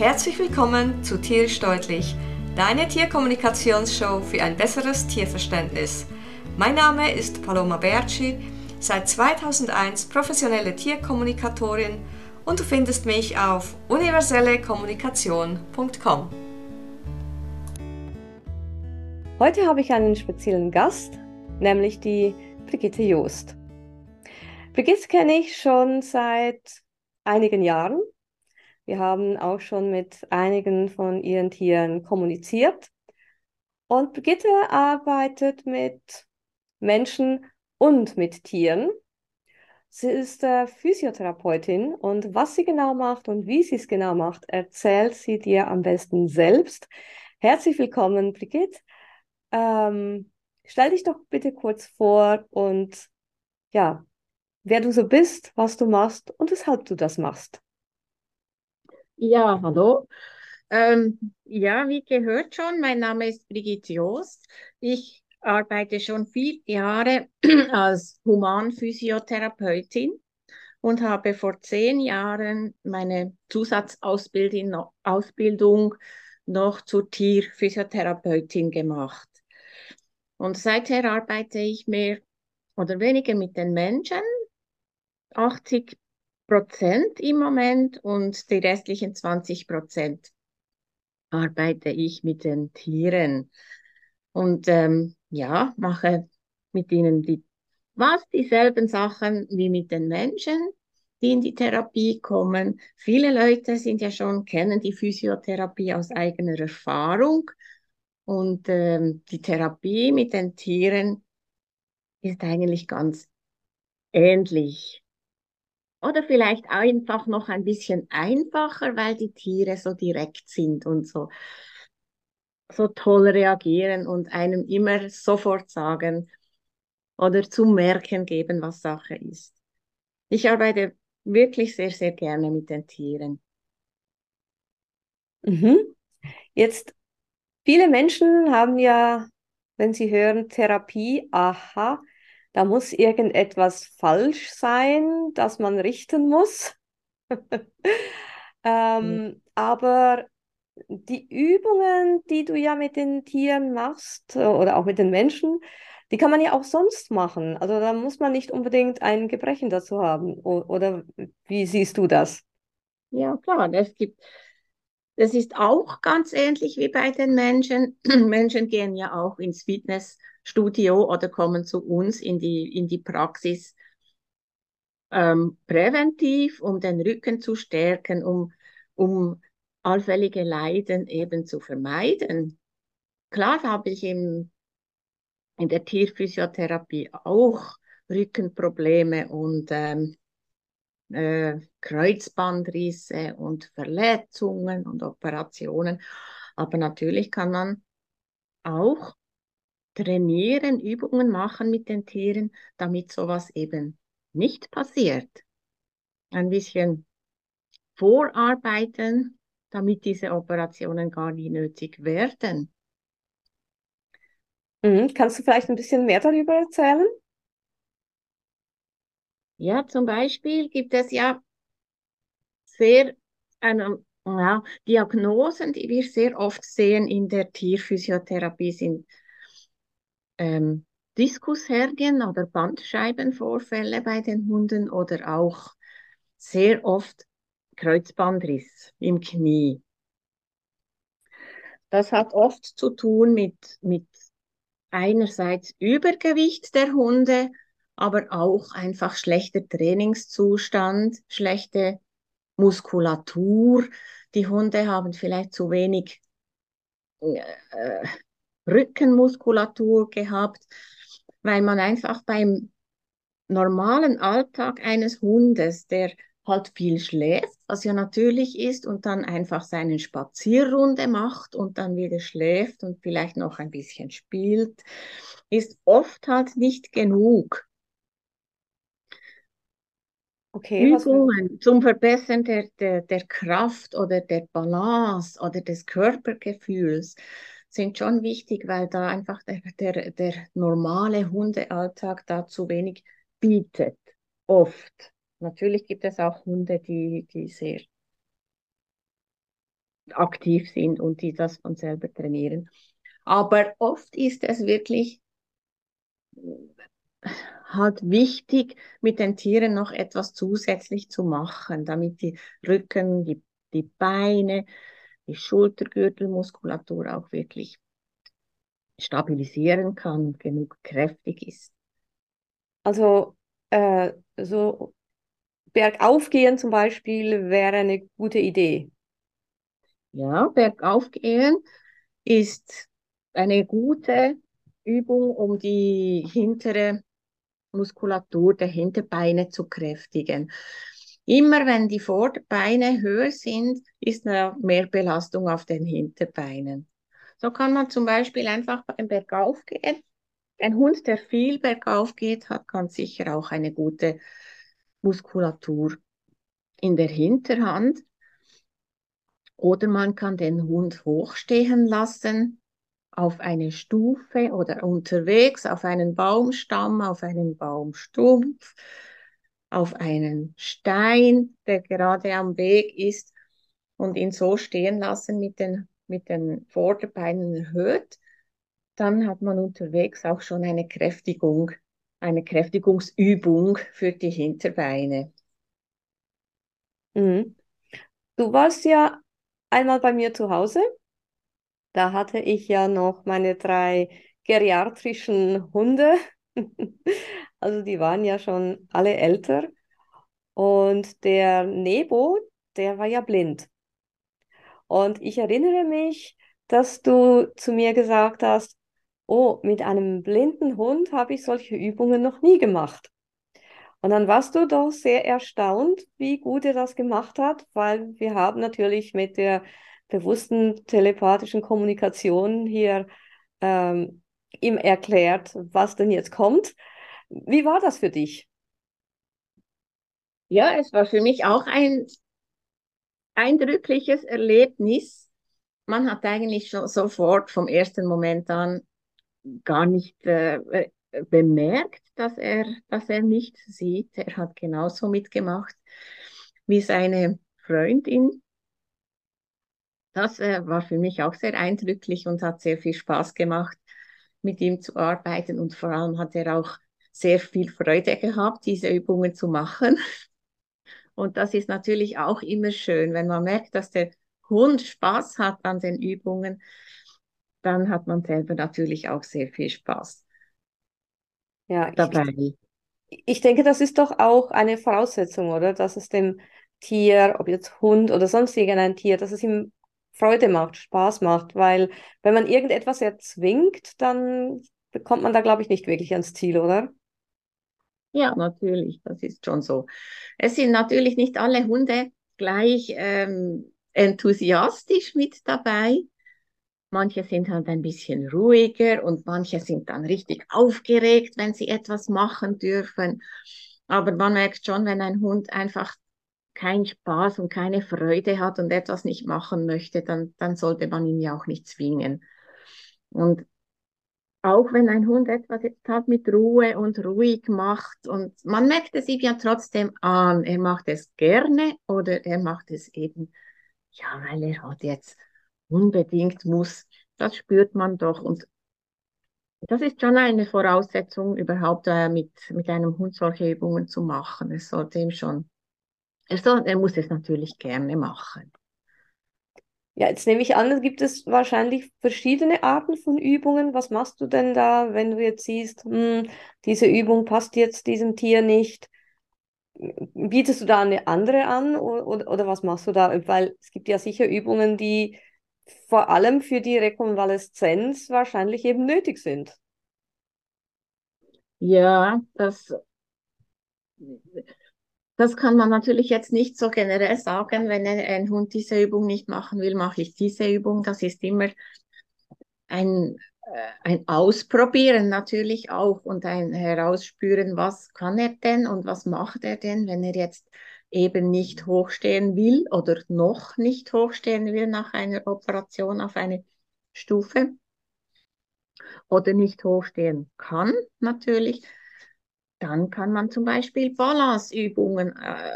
Herzlich willkommen zu Tierisch Deutlich, deine Tierkommunikationsshow für ein besseres Tierverständnis. Mein Name ist Paloma Berci, seit 2001 professionelle Tierkommunikatorin und du findest mich auf universellekommunikation.com. Heute habe ich einen speziellen Gast, nämlich die Brigitte Joost. Brigitte kenne ich schon seit einigen Jahren. Wir haben auch schon mit einigen von ihren Tieren kommuniziert. Und Brigitte arbeitet mit Menschen und mit Tieren. Sie ist äh, Physiotherapeutin und was sie genau macht und wie sie es genau macht, erzählt sie dir am besten selbst. Herzlich willkommen, Brigitte. Ähm, stell dich doch bitte kurz vor und ja, wer du so bist, was du machst und weshalb du das machst. Ja, hallo. Ähm, ja, wie gehört schon, mein Name ist Brigitte Joost. Ich arbeite schon viele Jahre als Humanphysiotherapeutin und habe vor zehn Jahren meine Zusatzausbildung Ausbildung noch zur Tierphysiotherapeutin gemacht. Und seither arbeite ich mehr oder weniger mit den Menschen, 80 Prozent im Moment und die restlichen 20 Prozent arbeite ich mit den Tieren und ähm, ja, mache mit ihnen die, was dieselben Sachen wie mit den Menschen, die in die Therapie kommen. Viele Leute sind ja schon, kennen die Physiotherapie aus eigener Erfahrung und ähm, die Therapie mit den Tieren ist eigentlich ganz ähnlich. Oder vielleicht einfach noch ein bisschen einfacher, weil die Tiere so direkt sind und so, so toll reagieren und einem immer sofort sagen oder zu merken geben, was Sache ist. Ich arbeite wirklich sehr, sehr gerne mit den Tieren. Mhm. Jetzt, viele Menschen haben ja, wenn sie hören Therapie, aha, da muss irgendetwas falsch sein, das man richten muss. ähm, mhm. Aber die Übungen, die du ja mit den Tieren machst äh, oder auch mit den Menschen, die kann man ja auch sonst machen. Also da muss man nicht unbedingt ein Gebrechen dazu haben. Oder wie siehst du das? Ja, klar. Es gibt, das ist auch ganz ähnlich wie bei den Menschen. Menschen gehen ja auch ins Fitness Studio oder kommen zu uns in die, in die Praxis ähm, präventiv, um den Rücken zu stärken, um, um allfällige Leiden eben zu vermeiden. Klar habe ich im, in der Tierphysiotherapie auch Rückenprobleme und ähm, äh, Kreuzbandrisse und Verletzungen und Operationen. Aber natürlich kann man auch trainieren, Übungen machen mit den Tieren, damit sowas eben nicht passiert. Ein bisschen vorarbeiten, damit diese Operationen gar nie nötig werden. Mhm. Kannst du vielleicht ein bisschen mehr darüber erzählen? Ja, zum Beispiel gibt es ja sehr eine, ja, Diagnosen, die wir sehr oft sehen in der Tierphysiotherapie, sind ähm, Diskushergien oder Bandscheibenvorfälle bei den Hunden oder auch sehr oft Kreuzbandriss im Knie. Das hat oft zu tun mit, mit einerseits Übergewicht der Hunde, aber auch einfach schlechter Trainingszustand, schlechte Muskulatur. Die Hunde haben vielleicht zu wenig äh, Rückenmuskulatur gehabt, weil man einfach beim normalen Alltag eines Hundes, der halt viel schläft, was ja natürlich ist, und dann einfach seine Spazierrunde macht und dann wieder schläft und vielleicht noch ein bisschen spielt, ist oft halt nicht genug. Okay, Übungen zum Verbessern der, der, der Kraft oder der Balance oder des Körpergefühls sind schon wichtig, weil da einfach der, der, der normale Hundealltag da zu wenig bietet. Oft. Natürlich gibt es auch Hunde, die, die sehr aktiv sind und die das von selber trainieren. Aber oft ist es wirklich halt wichtig, mit den Tieren noch etwas zusätzlich zu machen, damit die Rücken, die, die Beine, die Schultergürtelmuskulatur auch wirklich stabilisieren kann und genug kräftig ist. Also äh, so bergauf gehen zum Beispiel wäre eine gute Idee. Ja, bergauf gehen ist eine gute Übung, um die hintere Muskulatur der Hinterbeine zu kräftigen. Immer wenn die Vorderbeine höher sind, ist mehr Belastung auf den Hinterbeinen. So kann man zum Beispiel einfach beim Bergauf gehen. Ein Hund, der viel bergauf geht, hat ganz sicher auch eine gute Muskulatur in der Hinterhand. Oder man kann den Hund hochstehen lassen auf eine Stufe oder unterwegs auf einen Baumstamm, auf einen Baumstumpf, auf einen Stein, der gerade am Weg ist und ihn so stehen lassen mit den, mit den Vorderbeinen erhöht. Dann hat man unterwegs auch schon eine Kräftigung, eine Kräftigungsübung für die Hinterbeine. Mhm. Du warst ja einmal bei mir zu Hause. Da hatte ich ja noch meine drei geriatrischen Hunde. Also die waren ja schon alle älter. Und der Nebo, der war ja blind. Und ich erinnere mich, dass du zu mir gesagt hast, oh, mit einem blinden Hund habe ich solche Übungen noch nie gemacht. Und dann warst du doch sehr erstaunt, wie gut er das gemacht hat, weil wir haben natürlich mit der bewussten telepathischen Kommunikation hier ähm, ihm erklärt, was denn jetzt kommt. Wie war das für dich? Ja, es war für mich auch ein eindrückliches Erlebnis. Man hat eigentlich schon sofort vom ersten Moment an gar nicht äh, bemerkt, dass er, dass er nicht sieht. Er hat genauso mitgemacht wie seine Freundin. Das äh, war für mich auch sehr eindrücklich und hat sehr viel Spaß gemacht, mit ihm zu arbeiten. Und vor allem hat er auch sehr viel Freude gehabt, diese Übungen zu machen. Und das ist natürlich auch immer schön, wenn man merkt, dass der Hund Spaß hat an den Übungen, dann hat man selber natürlich auch sehr viel Spaß ja, dabei. Ich, ich denke, das ist doch auch eine Voraussetzung, oder? Dass es dem Tier, ob jetzt Hund oder sonst irgendein Tier, dass es ihm Freude macht, Spaß macht, weil wenn man irgendetwas erzwingt, dann kommt man da, glaube ich, nicht wirklich ans Ziel, oder? Ja, natürlich, das ist schon so. Es sind natürlich nicht alle Hunde gleich ähm, enthusiastisch mit dabei. Manche sind halt ein bisschen ruhiger und manche sind dann richtig aufgeregt, wenn sie etwas machen dürfen. Aber man merkt schon, wenn ein Hund einfach keinen Spaß und keine Freude hat und etwas nicht machen möchte, dann, dann sollte man ihn ja auch nicht zwingen. Und auch wenn ein Hund etwas jetzt halt mit Ruhe und ruhig macht und man merkt es ihm ja trotzdem an, er macht es gerne oder er macht es eben, ja, weil er hat jetzt unbedingt muss. Das spürt man doch. Und das ist schon eine Voraussetzung, überhaupt äh, mit, mit einem Hund solche Übungen zu machen. Es sollte ihm schon, er, soll, er muss es natürlich gerne machen. Ja, jetzt nehme ich an, es gibt es wahrscheinlich verschiedene Arten von Übungen. Was machst du denn da, wenn du jetzt siehst, hm, diese Übung passt jetzt diesem Tier nicht? Bietest du da eine andere an oder, oder, was machst du da? Weil es gibt ja sicher Übungen, die vor allem für die Rekonvaleszenz wahrscheinlich eben nötig sind. Ja, das, das kann man natürlich jetzt nicht so generell sagen, wenn ein Hund diese Übung nicht machen will, mache ich diese Übung. Das ist immer ein, äh, ein Ausprobieren natürlich auch und ein Herausspüren, was kann er denn und was macht er denn, wenn er jetzt eben nicht hochstehen will oder noch nicht hochstehen will nach einer Operation auf eine Stufe oder nicht hochstehen kann natürlich, dann kann man zum Beispiel Balanceübungen äh,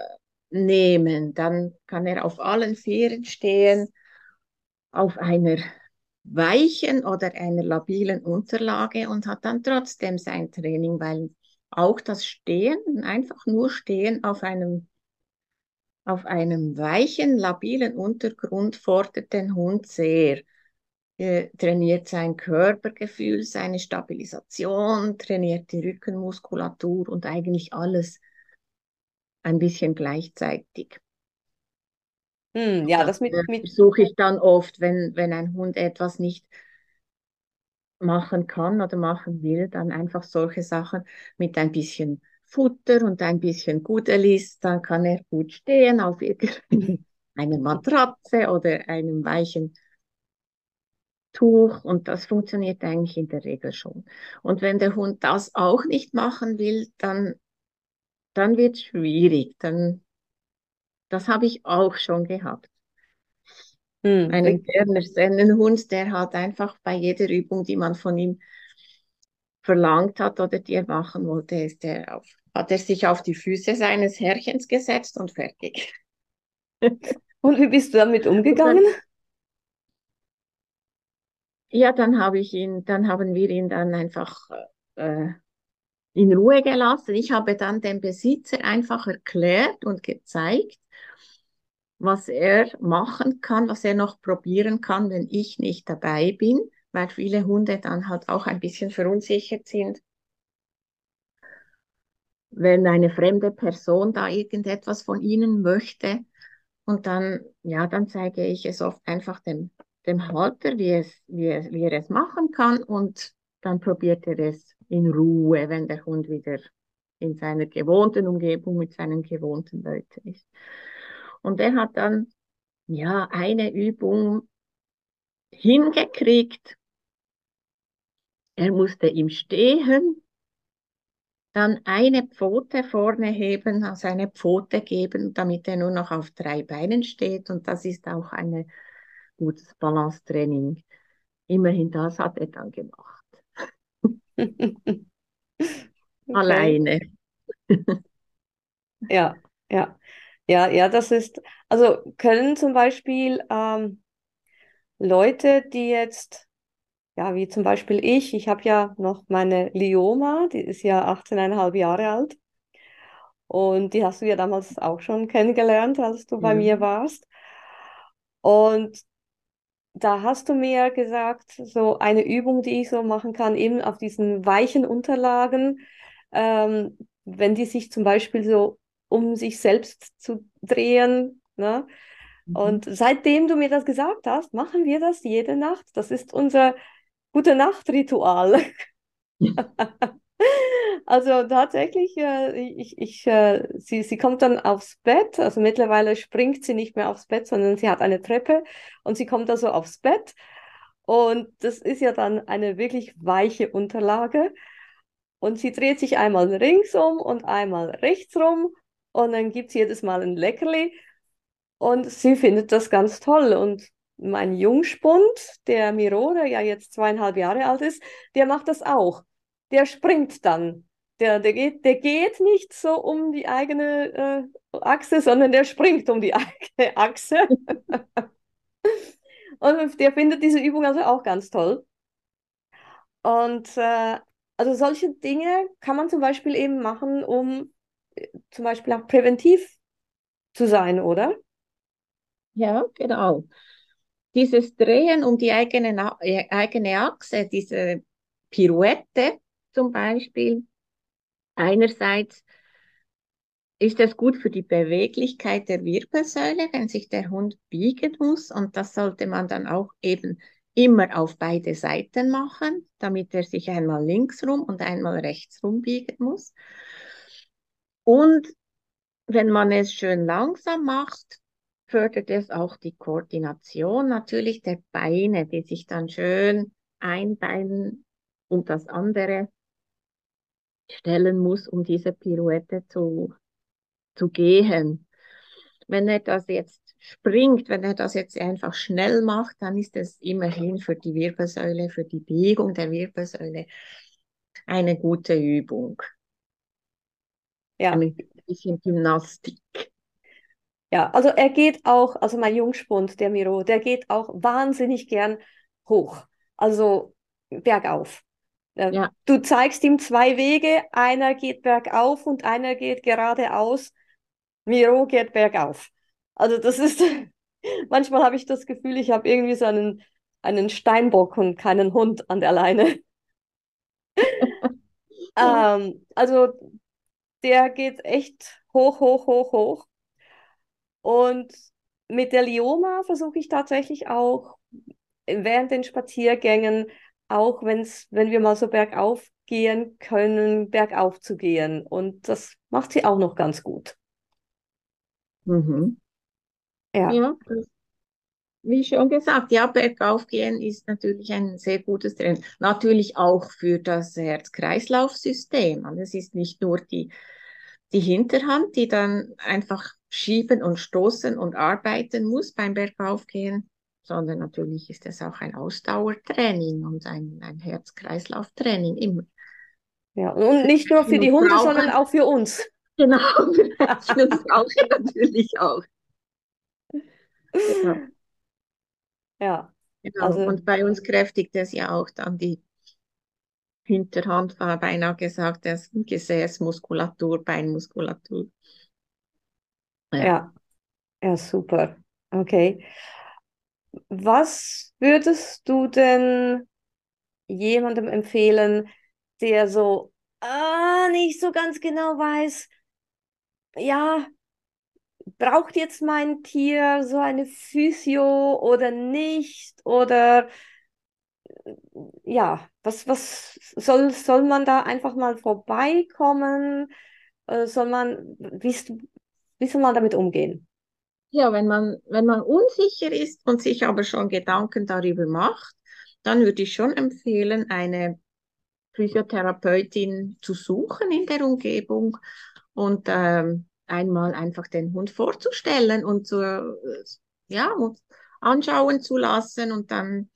nehmen. Dann kann er auf allen Vieren stehen auf einer weichen oder einer labilen Unterlage und hat dann trotzdem sein Training, weil auch das Stehen, einfach nur Stehen auf einem, auf einem weichen, labilen Untergrund fordert den Hund sehr. Er trainiert sein Körpergefühl, seine Stabilisation, trainiert die Rückenmuskulatur und eigentlich alles ein bisschen gleichzeitig. Hm, ja, das, das mit, mit versuche ich dann oft, wenn, wenn ein Hund etwas nicht machen kann oder machen will, dann einfach solche Sachen mit ein bisschen Futter und ein bisschen Gudelis, dann kann er gut stehen auf einer Matratze oder einem weichen Tuch und das funktioniert eigentlich in der Regel schon. Und wenn der Hund das auch nicht machen will, dann, dann wird es schwierig. Dann, das habe ich auch schon gehabt. Hm. Einen Berner Sennenhund, der hat einfach bei jeder Übung, die man von ihm verlangt hat oder die er machen wollte, ist er auf, hat er sich auf die Füße seines Herrchens gesetzt und fertig. Und wie bist du damit umgegangen? Ja, dann habe ich ihn, dann haben wir ihn dann einfach äh, in Ruhe gelassen. Ich habe dann dem Besitzer einfach erklärt und gezeigt, was er machen kann, was er noch probieren kann, wenn ich nicht dabei bin, weil viele Hunde dann halt auch ein bisschen verunsichert sind. Wenn eine fremde Person da irgendetwas von ihnen möchte und dann, ja, dann zeige ich es oft einfach dem, dem Halter, wie, es, wie, es, wie er es machen kann und dann probiert er es in Ruhe, wenn der Hund wieder in seiner gewohnten Umgebung mit seinen gewohnten Leuten ist. Und er hat dann ja eine Übung hingekriegt. Er musste im Stehen dann eine Pfote vorne heben, also eine Pfote geben, damit er nur noch auf drei Beinen steht. Und das ist auch ein gutes Balancetraining. Immerhin das hat er dann gemacht. Alleine. ja, ja. Ja, ja, das ist, also können zum Beispiel ähm, Leute, die jetzt, ja, wie zum Beispiel ich, ich habe ja noch meine Lioma, die ist ja 18,5 Jahre alt. Und die hast du ja damals auch schon kennengelernt, als du bei mir warst. Und da hast du mir gesagt, so eine Übung, die ich so machen kann, eben auf diesen weichen Unterlagen, ähm, wenn die sich zum Beispiel so um sich selbst zu drehen. Ne? Mhm. Und seitdem du mir das gesagt hast, machen wir das jede Nacht. Das ist unser gute Nacht-Ritual. also tatsächlich, äh, ich, ich, äh, sie, sie kommt dann aufs Bett. Also mittlerweile springt sie nicht mehr aufs Bett, sondern sie hat eine Treppe und sie kommt also aufs Bett. Und das ist ja dann eine wirklich weiche Unterlage. Und sie dreht sich einmal ringsum und einmal rechtsrum und dann gibt es jedes Mal ein Leckerli und sie findet das ganz toll. Und mein Jungspund, der Miro, der ja jetzt zweieinhalb Jahre alt ist, der macht das auch. Der springt dann. Der, der, geht, der geht nicht so um die eigene äh, Achse, sondern der springt um die eigene Achse. und der findet diese Übung also auch ganz toll. Und äh, also solche Dinge kann man zum Beispiel eben machen, um zum Beispiel auch präventiv zu sein, oder? Ja, genau. Dieses Drehen um die eigene, äh, eigene Achse, diese Pirouette zum Beispiel, einerseits ist es gut für die Beweglichkeit der Wirbelsäule, wenn sich der Hund biegen muss. Und das sollte man dann auch eben immer auf beide Seiten machen, damit er sich einmal links rum und einmal rechts rum biegen muss. Und wenn man es schön langsam macht, fördert es auch die Koordination natürlich der Beine, die sich dann schön ein Bein und das andere stellen muss, um diese Pirouette zu, zu gehen. Wenn er das jetzt springt, wenn er das jetzt einfach schnell macht, dann ist es immerhin für die Wirbelsäule, für die Biegung der Wirbelsäule eine gute Übung. Ja. Ein bisschen Gymnastik. Ja, also er geht auch, also mein Jungspund, der Miro, der geht auch wahnsinnig gern hoch, also bergauf. Äh, ja. Du zeigst ihm zwei Wege, einer geht bergauf und einer geht geradeaus. Miro geht bergauf. Also das ist, manchmal habe ich das Gefühl, ich habe irgendwie so einen, einen Steinbock und keinen Hund an der Leine. ähm, also der geht echt hoch, hoch, hoch, hoch. Und mit der Lioma versuche ich tatsächlich auch während den Spaziergängen, auch wenn's, wenn wir mal so bergauf gehen können, bergauf zu gehen. Und das macht sie auch noch ganz gut. Mhm. Ja. ja wie schon gesagt, ja, bergauf gehen ist natürlich ein sehr gutes Training. Natürlich auch für das Herz-Kreislauf-System. Also es ist nicht nur die, die Hinterhand, die dann einfach schieben und stoßen und arbeiten muss beim Bergaufgehen, sondern natürlich ist es auch ein Ausdauertraining und ein, ein Herz-Kreislauf-Training immer. Ja, und nicht nur für die Hunde, brauchen, sondern auch für uns. Genau, für uns brauchen natürlich auch. Ja. ja. Genau. Also, und bei uns kräftigt es ja auch dann die Hinterhand, war beinahe gesagt, das Gesäßmuskulatur, Beinmuskulatur. Ja. ja, ja, super. Okay. Was würdest du denn jemandem empfehlen, der so ah, nicht so ganz genau weiß, ja, braucht jetzt mein Tier so eine Physio oder nicht? Oder ja, was, was soll, soll man da einfach mal vorbeikommen? Äh, soll man, wie, wie soll man damit umgehen? Ja, wenn man, wenn man unsicher ist und sich aber schon Gedanken darüber macht, dann würde ich schon empfehlen, eine Physiotherapeutin zu suchen in der Umgebung und ähm, einmal einfach den Hund vorzustellen und zu, ja, und anschauen zu lassen und dann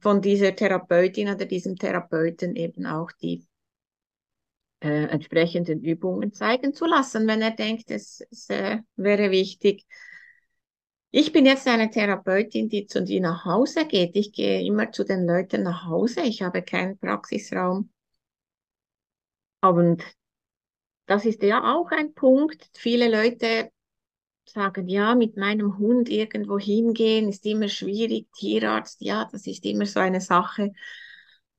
von dieser Therapeutin oder diesem Therapeuten eben auch die äh, entsprechenden Übungen zeigen zu lassen, wenn er denkt, es, es äh, wäre wichtig. Ich bin jetzt eine Therapeutin, die zu dir nach Hause geht. Ich gehe immer zu den Leuten nach Hause. Ich habe keinen Praxisraum. Und das ist ja auch ein Punkt. Viele Leute sagen, ja, mit meinem Hund irgendwo hingehen ist immer schwierig. Tierarzt, ja, das ist immer so eine Sache.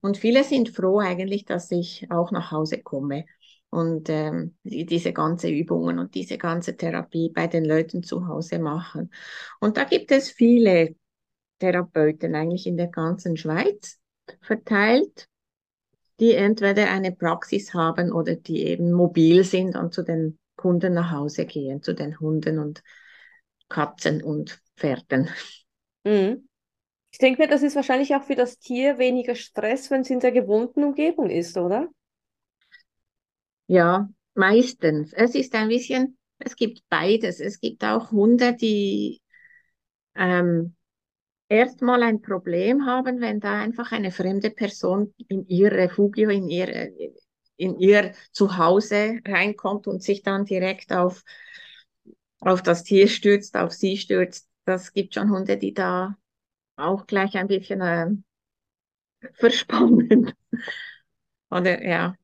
Und viele sind froh eigentlich, dass ich auch nach Hause komme und ähm, die, diese ganze Übungen und diese ganze Therapie bei den Leuten zu Hause machen. Und da gibt es viele Therapeuten eigentlich in der ganzen Schweiz verteilt, die entweder eine Praxis haben oder die eben mobil sind und zu den Kunden nach Hause gehen, zu den Hunden und Katzen und Pferden. Mhm. Ich denke mir, das ist wahrscheinlich auch für das Tier weniger Stress, wenn es in der gewohnten Umgebung ist, oder? Ja, meistens. Es ist ein bisschen, es gibt beides. Es gibt auch Hunde, die ähm, erstmal ein Problem haben, wenn da einfach eine fremde Person in ihr Refugio, in ihr, in ihr Zuhause reinkommt und sich dann direkt auf, auf das Tier stürzt, auf sie stürzt. Das gibt schon Hunde, die da auch gleich ein bisschen äh, verspannen. Oder ja,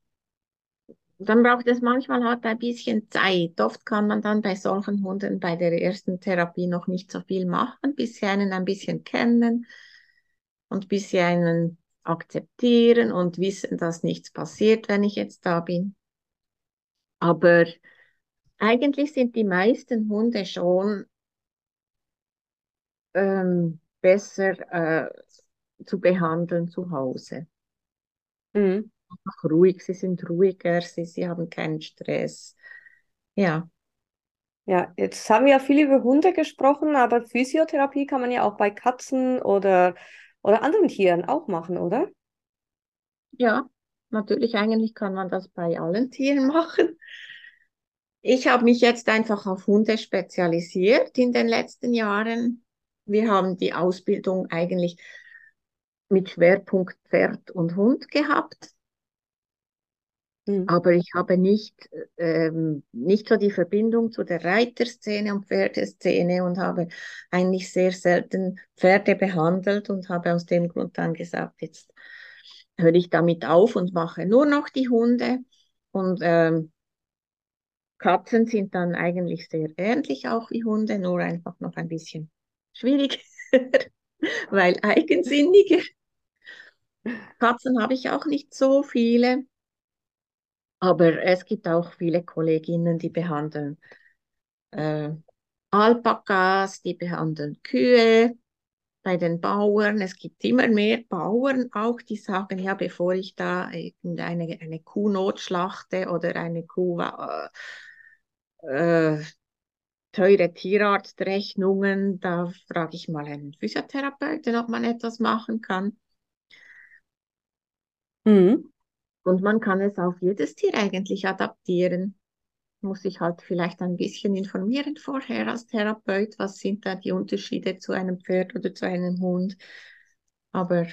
dann braucht es manchmal halt ein bisschen Zeit. Oft kann man dann bei solchen Hunden bei der ersten Therapie noch nicht so viel machen, bis sie einen ein bisschen kennen und bis sie einen akzeptieren und wissen, dass nichts passiert, wenn ich jetzt da bin. Aber eigentlich sind die meisten Hunde schon ähm, besser äh, zu behandeln zu Hause. Mhm ruhig, sie sind ruhiger, sie, sie haben keinen Stress. Ja. Ja, jetzt haben wir ja viel über Hunde gesprochen, aber Physiotherapie kann man ja auch bei Katzen oder, oder anderen Tieren auch machen, oder? Ja, natürlich, eigentlich kann man das bei allen Tieren machen. Ich habe mich jetzt einfach auf Hunde spezialisiert in den letzten Jahren. Wir haben die Ausbildung eigentlich mit Schwerpunkt Pferd und Hund gehabt. Mhm. Aber ich habe nicht, ähm, nicht so die Verbindung zu der Reiterszene und Pferdeszene und habe eigentlich sehr selten Pferde behandelt und habe aus dem Grund dann gesagt, jetzt höre ich damit auf und mache nur noch die Hunde. Und ähm, Katzen sind dann eigentlich sehr ähnlich auch wie Hunde, nur einfach noch ein bisschen schwieriger, weil eigensinniger. Katzen habe ich auch nicht so viele. Aber es gibt auch viele Kolleginnen, die behandeln äh, Alpakas, die behandeln Kühe bei den Bauern. Es gibt immer mehr Bauern auch, die sagen, ja, bevor ich da irgendeine eine Kuh notschlachte oder eine Kuh äh, äh, teure Tierarztrechnungen, da frage ich mal einen Physiotherapeuten, ob man etwas machen kann. Mhm. Und man kann es auf jedes Tier eigentlich adaptieren. Muss ich halt vielleicht ein bisschen informieren vorher als Therapeut, was sind da die Unterschiede zu einem Pferd oder zu einem Hund. Aber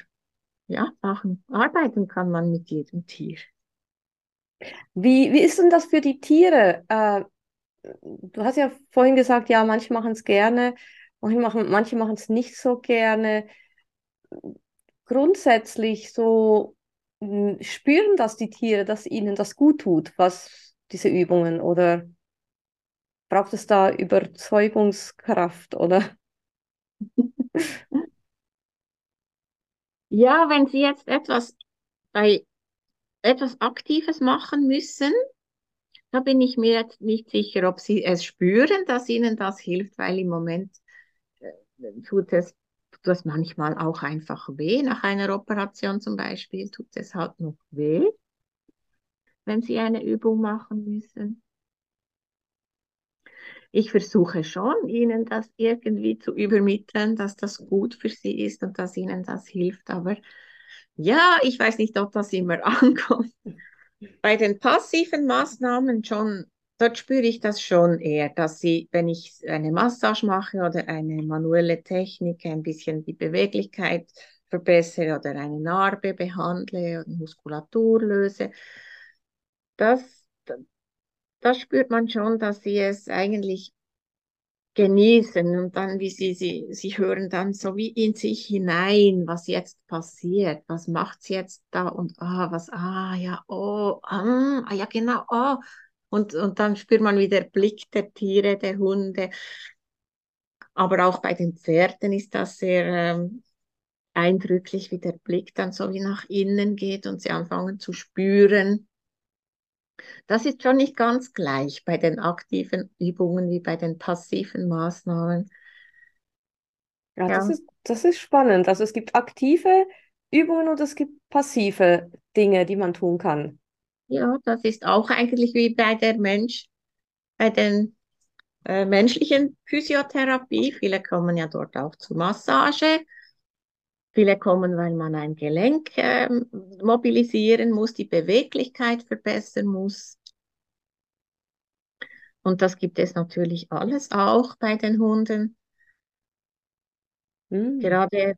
ja, machen, arbeiten kann man mit jedem Tier. Wie, wie ist denn das für die Tiere? Äh, du hast ja vorhin gesagt, ja, manche machen es gerne, manche machen manche machen es nicht so gerne. Grundsätzlich so spüren das die Tiere, dass ihnen das gut tut, was diese Übungen oder braucht es da Überzeugungskraft oder? Ja, wenn Sie jetzt etwas bei etwas Aktives machen müssen, da bin ich mir jetzt nicht sicher, ob Sie es spüren, dass Ihnen das hilft, weil im Moment äh, tut es tut das manchmal auch einfach weh. Nach einer Operation zum Beispiel tut es halt noch weh, wenn Sie eine Übung machen müssen. Ich versuche schon, Ihnen das irgendwie zu übermitteln, dass das gut für Sie ist und dass Ihnen das hilft. Aber ja, ich weiß nicht, ob das immer ankommt. Bei den passiven Maßnahmen schon dort spüre ich das schon eher, dass sie, wenn ich eine Massage mache oder eine manuelle Technik, ein bisschen die Beweglichkeit verbessere oder eine Narbe behandle und Muskulatur löse, das, das spürt man schon, dass sie es eigentlich genießen und dann, wie sie, sie, sie hören dann so wie in sich hinein, was jetzt passiert, was macht sie jetzt da und ah, was, ah, ja, oh, ah, ja, genau, oh, und, und dann spürt man wieder der Blick der Tiere, der Hunde. Aber auch bei den Pferden ist das sehr ähm, eindrücklich, wie der Blick dann so wie nach innen geht und sie anfangen zu spüren. Das ist schon nicht ganz gleich bei den aktiven Übungen wie bei den passiven Maßnahmen. Ja, ja. Das, ist, das ist spannend. Also es gibt aktive Übungen und es gibt passive Dinge, die man tun kann. Ja, das ist auch eigentlich wie bei der Mensch, bei den äh, menschlichen Physiotherapie. Viele kommen ja dort auch zur Massage. Viele kommen, weil man ein Gelenk äh, mobilisieren muss, die Beweglichkeit verbessern muss. Und das gibt es natürlich alles auch bei den Hunden. Mhm. Gerade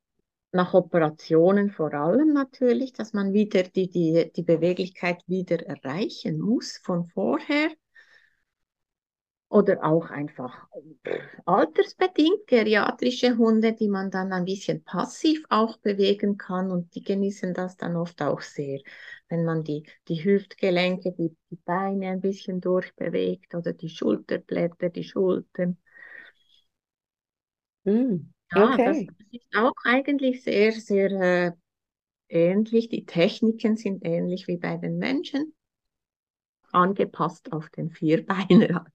nach Operationen vor allem natürlich, dass man wieder die, die, die Beweglichkeit wieder erreichen muss von vorher. Oder auch einfach altersbedingt geriatrische Hunde, die man dann ein bisschen passiv auch bewegen kann und die genießen das dann oft auch sehr, wenn man die, die Hüftgelenke, die, die Beine ein bisschen durchbewegt oder die Schulterblätter, die Schultern. Mm. Ja, okay. das ist auch eigentlich sehr, sehr äh, ähnlich. Die Techniken sind ähnlich wie bei den Menschen, angepasst auf den Vierbeiner.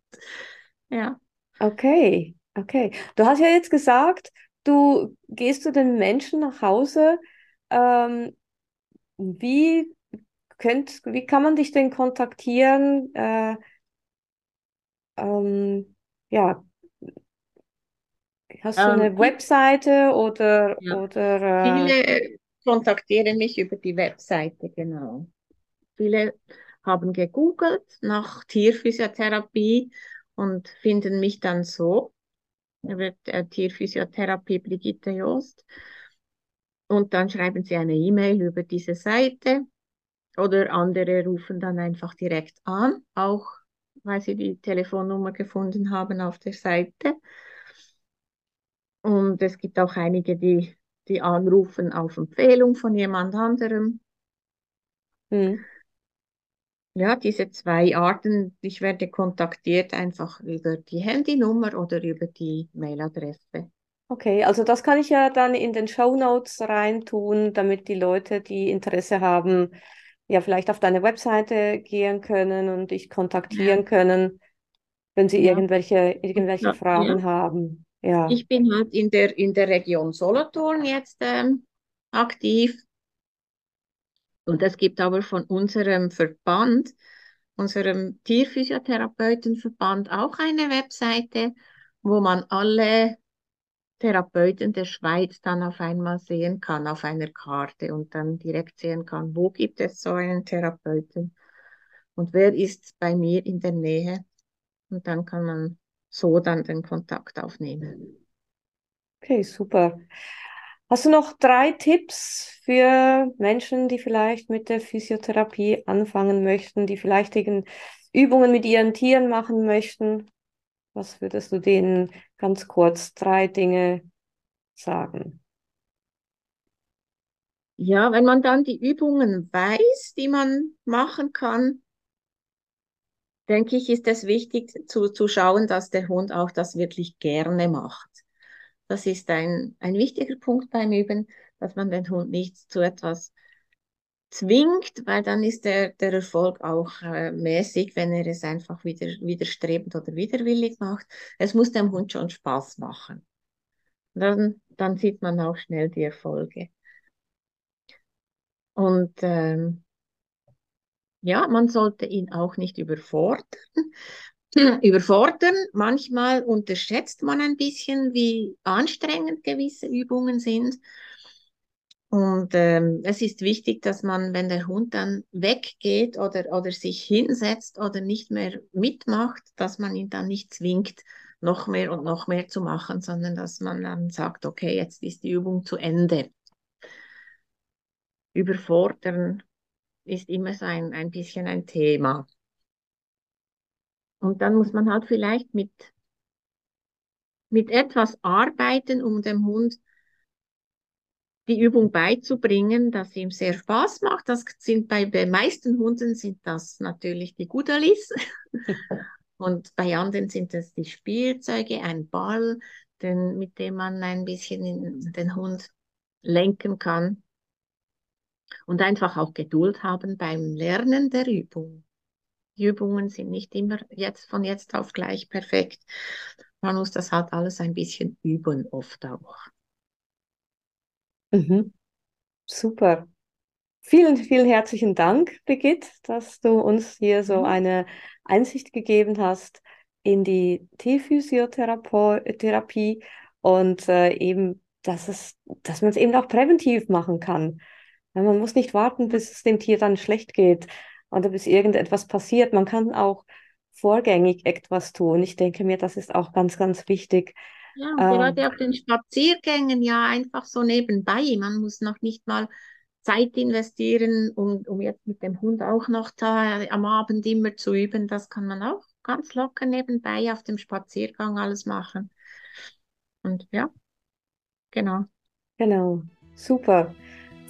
ja. Okay, okay. Du hast ja jetzt gesagt, du gehst zu den Menschen nach Hause. Ähm, wie, könnt, wie kann man dich denn kontaktieren? Äh, ähm, ja, Hast du eine ähm, Webseite oder, ja. oder äh... Viele kontaktieren mich über die Webseite, genau. Viele haben gegoogelt nach Tierphysiotherapie und finden mich dann so über der Tierphysiotherapie Brigitte Joost. Und dann schreiben sie eine E-Mail über diese Seite oder andere rufen dann einfach direkt an, auch weil sie die Telefonnummer gefunden haben auf der Seite. Und es gibt auch einige, die, die anrufen auf Empfehlung von jemand anderem. Mhm. Ja, diese zwei Arten, ich werde kontaktiert einfach über die Handynummer oder über die Mailadresse. Okay, also das kann ich ja dann in den Show Notes reintun, damit die Leute, die Interesse haben, ja vielleicht auf deine Webseite gehen können und dich kontaktieren ja. können, wenn sie ja. irgendwelche, irgendwelche ja. Fragen haben. Ja. Ich bin halt in der, in der Region Solothurn jetzt ähm, aktiv. Und es gibt aber von unserem Verband, unserem Tierphysiotherapeutenverband, auch eine Webseite, wo man alle Therapeuten der Schweiz dann auf einmal sehen kann auf einer Karte und dann direkt sehen kann, wo gibt es so einen Therapeuten und wer ist bei mir in der Nähe. Und dann kann man so dann den Kontakt aufnehmen. Okay, super. Hast du noch drei Tipps für Menschen, die vielleicht mit der Physiotherapie anfangen möchten, die vielleicht Übungen mit ihren Tieren machen möchten? Was würdest du denen ganz kurz drei Dinge sagen? Ja, wenn man dann die Übungen weiß, die man machen kann, denke ich, ist es wichtig zu, zu schauen, dass der Hund auch das wirklich gerne macht. Das ist ein, ein wichtiger Punkt beim Üben, dass man den Hund nicht zu etwas zwingt, weil dann ist der, der Erfolg auch äh, mäßig, wenn er es einfach wieder widerstrebend oder widerwillig macht. Es muss dem Hund schon Spaß machen. Dann, dann sieht man auch schnell die Erfolge. Und ähm, ja, man sollte ihn auch nicht überfordern. überfordern. Manchmal unterschätzt man ein bisschen, wie anstrengend gewisse Übungen sind. Und ähm, es ist wichtig, dass man, wenn der Hund dann weggeht oder, oder sich hinsetzt oder nicht mehr mitmacht, dass man ihn dann nicht zwingt, noch mehr und noch mehr zu machen, sondern dass man dann sagt, okay, jetzt ist die Übung zu Ende. Überfordern ist immer so ein, ein bisschen ein Thema. Und dann muss man halt vielleicht mit, mit etwas arbeiten, um dem Hund die Übung beizubringen, dass ihm sehr Spaß macht. Das sind bei den meisten Hunden sind das natürlich die Gudalis. Und bei anderen sind es die Spielzeuge, ein Ball, den, mit dem man ein bisschen den Hund lenken kann. Und einfach auch Geduld haben beim Lernen der Übung. Die Übungen sind nicht immer jetzt von jetzt auf gleich perfekt. Man muss das halt alles ein bisschen üben, oft auch. Mhm. Super. Vielen, vielen herzlichen Dank, Brigitte, dass du uns hier so mhm. eine Einsicht gegeben hast in die Tierphysiotherapie und äh, eben, dass es, dass man es eben auch präventiv machen kann. Man muss nicht warten, bis es dem Tier dann schlecht geht oder bis irgendetwas passiert. Man kann auch vorgängig etwas tun. Ich denke mir, das ist auch ganz, ganz wichtig, ja, und gerade ähm, auf den Spaziergängen ja einfach so nebenbei. Man muss noch nicht mal Zeit investieren, um, um jetzt mit dem Hund auch noch da am Abend immer zu üben. Das kann man auch ganz locker nebenbei auf dem Spaziergang alles machen. Und ja, genau. Genau, super.